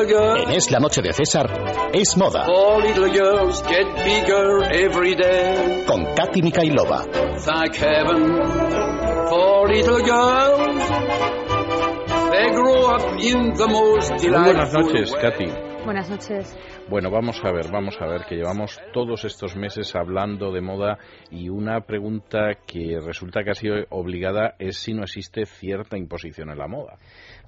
En Es la Noche de César, es moda. Four little girls get bigger every day. Con Katy Mikailova. Thank heaven. Four little girls. They grow up in the most Muy buenas noches. Katy. Buenas noches. Bueno, vamos a ver, vamos a ver, que llevamos todos estos meses hablando de moda y una pregunta que resulta casi obligada es si no existe cierta imposición en la moda.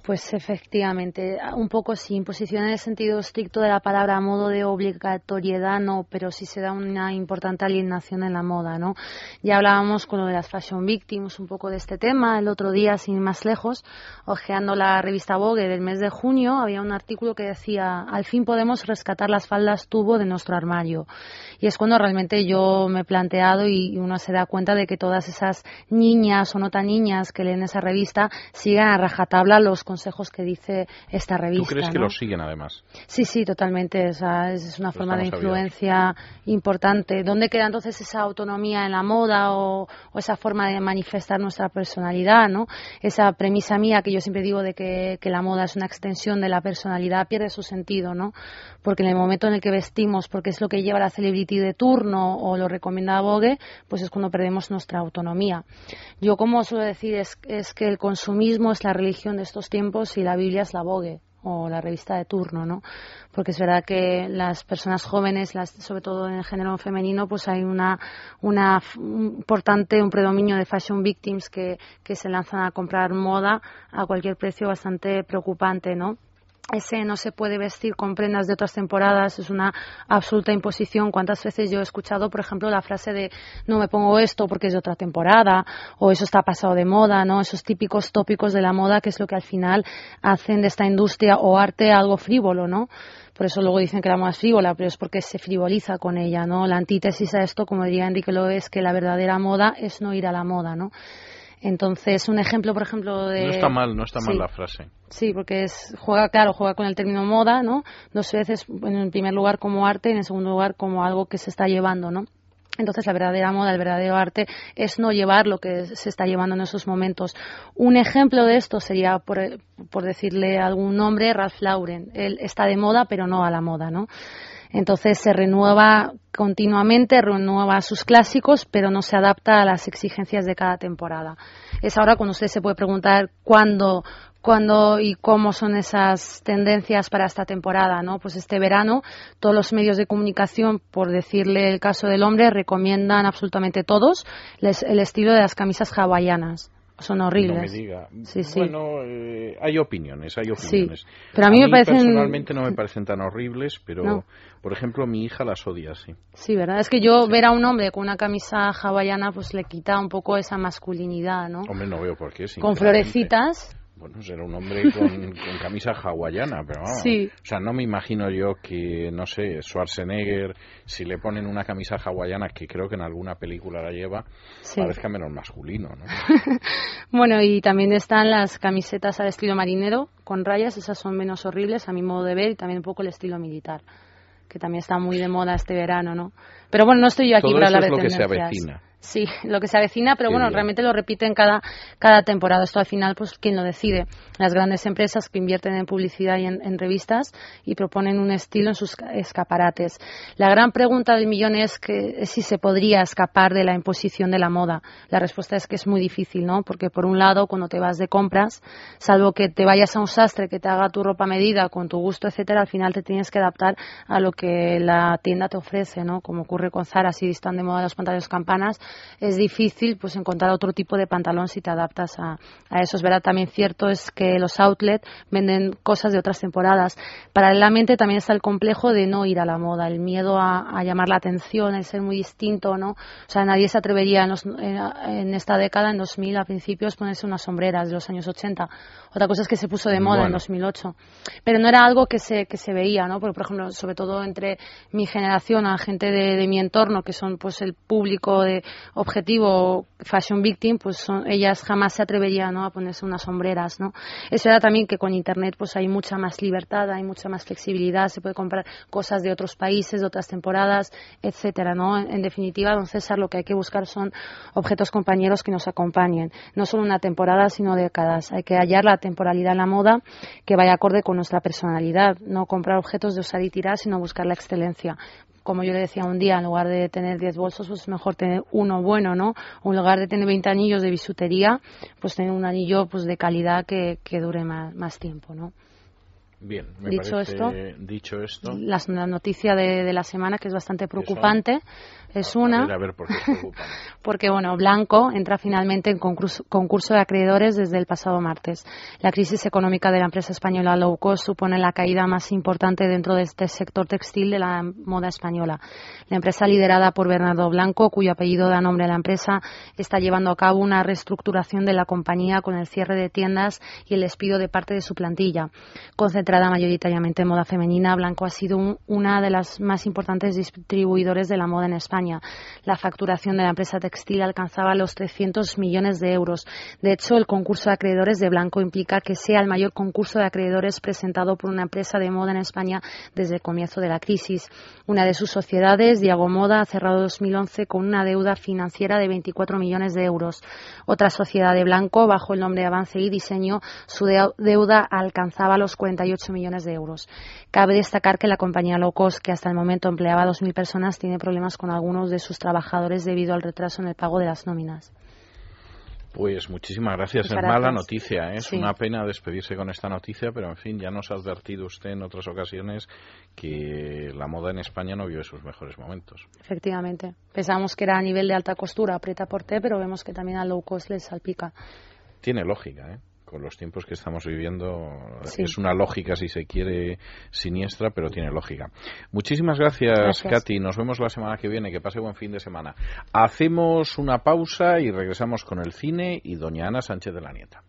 Pues efectivamente, un poco sí, imposición en el sentido estricto de la palabra, modo de obligatoriedad no, pero sí se da una importante alienación en la moda, ¿no? Ya hablábamos con lo de las fashion victims, un poco de este tema, el otro día, sin ir más lejos, ojeando la revista Vogue del mes de junio, había un artículo que decía, al fin podemos rescatar las faldas tubo de nuestro armario. Y es cuando realmente yo me he planteado y uno se da cuenta de que todas esas niñas o no tan niñas que leen esa revista sigan a rajatabla los consejos que dice esta revista. ¿Tú crees que los siguen además? Sí, sí, totalmente. O sea, es una forma de influencia importante. ¿Dónde queda entonces esa autonomía en la moda o, o esa forma de manifestar nuestra personalidad? ¿no? Esa premisa mía que yo siempre digo de que, que la moda es una extensión de la personalidad pierde su sentido, Porque en el momento en el que vestimos, porque es lo que lleva la celebrity de turno o lo recomienda Vogue, pues es cuando perdemos nuestra autonomía. Yo, como suelo decir, es, es que el consumismo es la religión de estos tiempos y la Biblia es la Vogue o la revista de turno, ¿no? Porque es verdad que las personas jóvenes, sobre todo en el género femenino, pues hay una, importante, un predominio de fashion victims que, que se lanzan a comprar moda a cualquier precio bastante preocupante, ¿no? Ese no se puede vestir con prendas de otras temporadas es una absoluta imposición. ¿Cuántas veces yo he escuchado, por ejemplo, la frase de no me pongo esto porque es de otra temporada o eso está pasado de moda, ¿no? Esos típicos tópicos de la moda que es lo que al final hacen de esta industria o arte algo frívolo, ¿no? Por eso luego dicen que la moda es frívola, pero es porque se frivoliza con ella, ¿no? La antítesis a esto, como diría Enrique Lowe, es que la verdadera moda es no ir a la moda, ¿no? Entonces, un ejemplo, por ejemplo, de... No está mal, no está mal Sí. la frase. Sí, porque es, juega, claro, juega con el término moda, ¿no? Dos veces, en primer lugar como arte y en el segundo lugar como algo que se está llevando, ¿no? Entonces, la verdadera moda, el verdadero arte es no llevar lo que se está llevando en esos momentos. Un ejemplo de esto sería, por, por decirle algún nombre, Ralph Lauren. Él está de moda, pero no a la moda, ¿no? Entonces se renueva continuamente, renueva sus clásicos, pero no se adapta a las exigencias de cada temporada. Es ahora cuando usted se puede preguntar cuándo, cuándo y cómo son esas tendencias para esta temporada, ¿no? Pues este verano todos los medios de comunicación, por decirle el caso del hombre, recomiendan absolutamente todos les- el estilo de las camisas hawaianas. Son No me horribles. diga. Sí, sí. Bueno, eh, hay opiniones, hay Sí, opiniones. pero a mí me parecen- personalmente no me parecen tan horribles, pero No. por ejemplo mi hija las odia, sí. Sí, ¿verdad? Es que yo ver a un hombre con una camisa hawaiana pues le quita un poco esa masculinidad, ¿no? Hombre, no veo por qué. Con florecitas. Bueno, será un hombre con, con camisa hawaiana, pero vamos. Sí. O sea, no me imagino yo que, no sé, Schwarzenegger, si le ponen una camisa hawaiana, que creo que en alguna película la lleva, Sí. parezca menos masculino, ¿no? Bueno, y también están las camisetas al estilo marinero con rayas, esas son menos horribles a mi modo de ver y también un poco el estilo militar, que también está muy de moda este verano, ¿no? Pero bueno, no estoy yo aquí Todo para eso hablar es de que se avecina. Sí, lo que se avecina, pero Qué bueno, bien. realmente lo repiten cada, cada temporada. Esto al final, pues, ¿quién lo decide? Las grandes empresas que invierten en publicidad y en, en revistas y proponen un estilo en sus ca- escaparates. La gran pregunta del millón es que es si se podría escapar de la imposición de la moda. La respuesta es que es muy difícil, ¿no? Porque por un lado, cuando te vas de compras, salvo que te vayas a un sastre que te haga tu ropa medida con tu gusto, etcétera, al final te tienes que adaptar a lo que la tienda te ofrece, ¿no? Como ocurre con Zara, si están de moda los pantalones campanas, es difícil pues encontrar otro tipo de pantalón si te adaptas a, a eso. Es verdad, también cierto es que los outlet venden cosas de otras temporadas. Paralelamente también está el complejo de no ir a la moda, el miedo a, a llamar la atención, el ser muy distinto, ¿no? O sea, nadie se atrevería en, los- en- en esta década, en 2000 a principios, ponerse unas sombreras de los años 80. Otra cosa es que se puso de moda en Bueno. 2008. Pero no era algo que se, que se veía, ¿no? Porque, por ejemplo, sobre todo entre mi generación, a gente de, de mi entorno, que son pues el público de, objetivo fashion victim, pues son, ellas jamás se atreverían ¿no? a ponerse unas sombreras, ¿no? Es verdad también que con internet pues hay mucha más libertad, hay mucha más flexibilidad, se puede comprar cosas de otros países, de otras temporadas, etcétera, ¿no? En, definitiva, don César, lo que hay que buscar son objetos compañeros que nos acompañen, no solo una temporada, sino décadas. Hay que hallar la temporalidad en la moda que vaya acorde con nuestra personalidad, no comprar objetos de usar y tirar, sino buscar la excelencia como yo le decía un día, en lugar de tener 10 bolsos, pues es mejor tener uno bueno, ¿no? O en lugar de tener 20 anillos de bisutería, pues tener un anillo pues de calidad que, que dure más, más tiempo, ¿no? Bien, me dicho, parece, esto, dicho esto, la, la noticia de, de, la semana que es bastante preocupante es una. Ver, a ver, ¿por qué es porque, bueno, Blanco entra finalmente en concurso, concurso, de acreedores desde el pasado martes. La crisis económica de la empresa española low cost supone la caída más importante dentro de este sector textil de la moda española. La empresa liderada por Bernardo Blanco, cuyo apellido da nombre a la empresa, está llevando a cabo una reestructuración de la compañía con el cierre de tiendas y el despido de parte de su plantilla. Concentrada mayoritariamente en moda femenina, Blanco ha sido un, una de las más importantes distribuidores de la moda en España la facturación de la empresa textil alcanzaba los 300 millones de euros. De hecho, el concurso de acreedores de Blanco implica que sea el mayor concurso de acreedores presentado por una empresa de moda en España desde el comienzo de la crisis. Una de sus sociedades, Diago Moda, ha cerrado 2011 con una deuda financiera de 24 millones de euros. Otra sociedad de Blanco, bajo el nombre de Avance y Diseño, su deuda alcanzaba los 48 millones de euros. Cabe destacar que la compañía low cost, que hasta el momento empleaba 2.000 personas, tiene problemas con algunos de sus trabajadores debido al retraso en el pago de las nóminas. Pues muchísimas gracias. Muchas es mala noticia, ¿eh? es una pena despedirse con esta noticia, pero en fin, ya nos ha advertido usted en otras ocasiones que la moda en España no vive sus mejores momentos. Efectivamente. Pensamos que era a nivel de alta costura, aprieta por té, pero vemos que también a low cost les salpica. Tiene lógica, ¿eh? Con los tiempos que estamos viviendo Sí. es una lógica, si se quiere, siniestra, pero tiene lógica. Muchísimas gracias, Gracias. Katy. Nos vemos la semana que viene. Que pase buen fin de semana. Hacemos una pausa y regresamos con el cine y doña Ana Sánchez de la Nieta.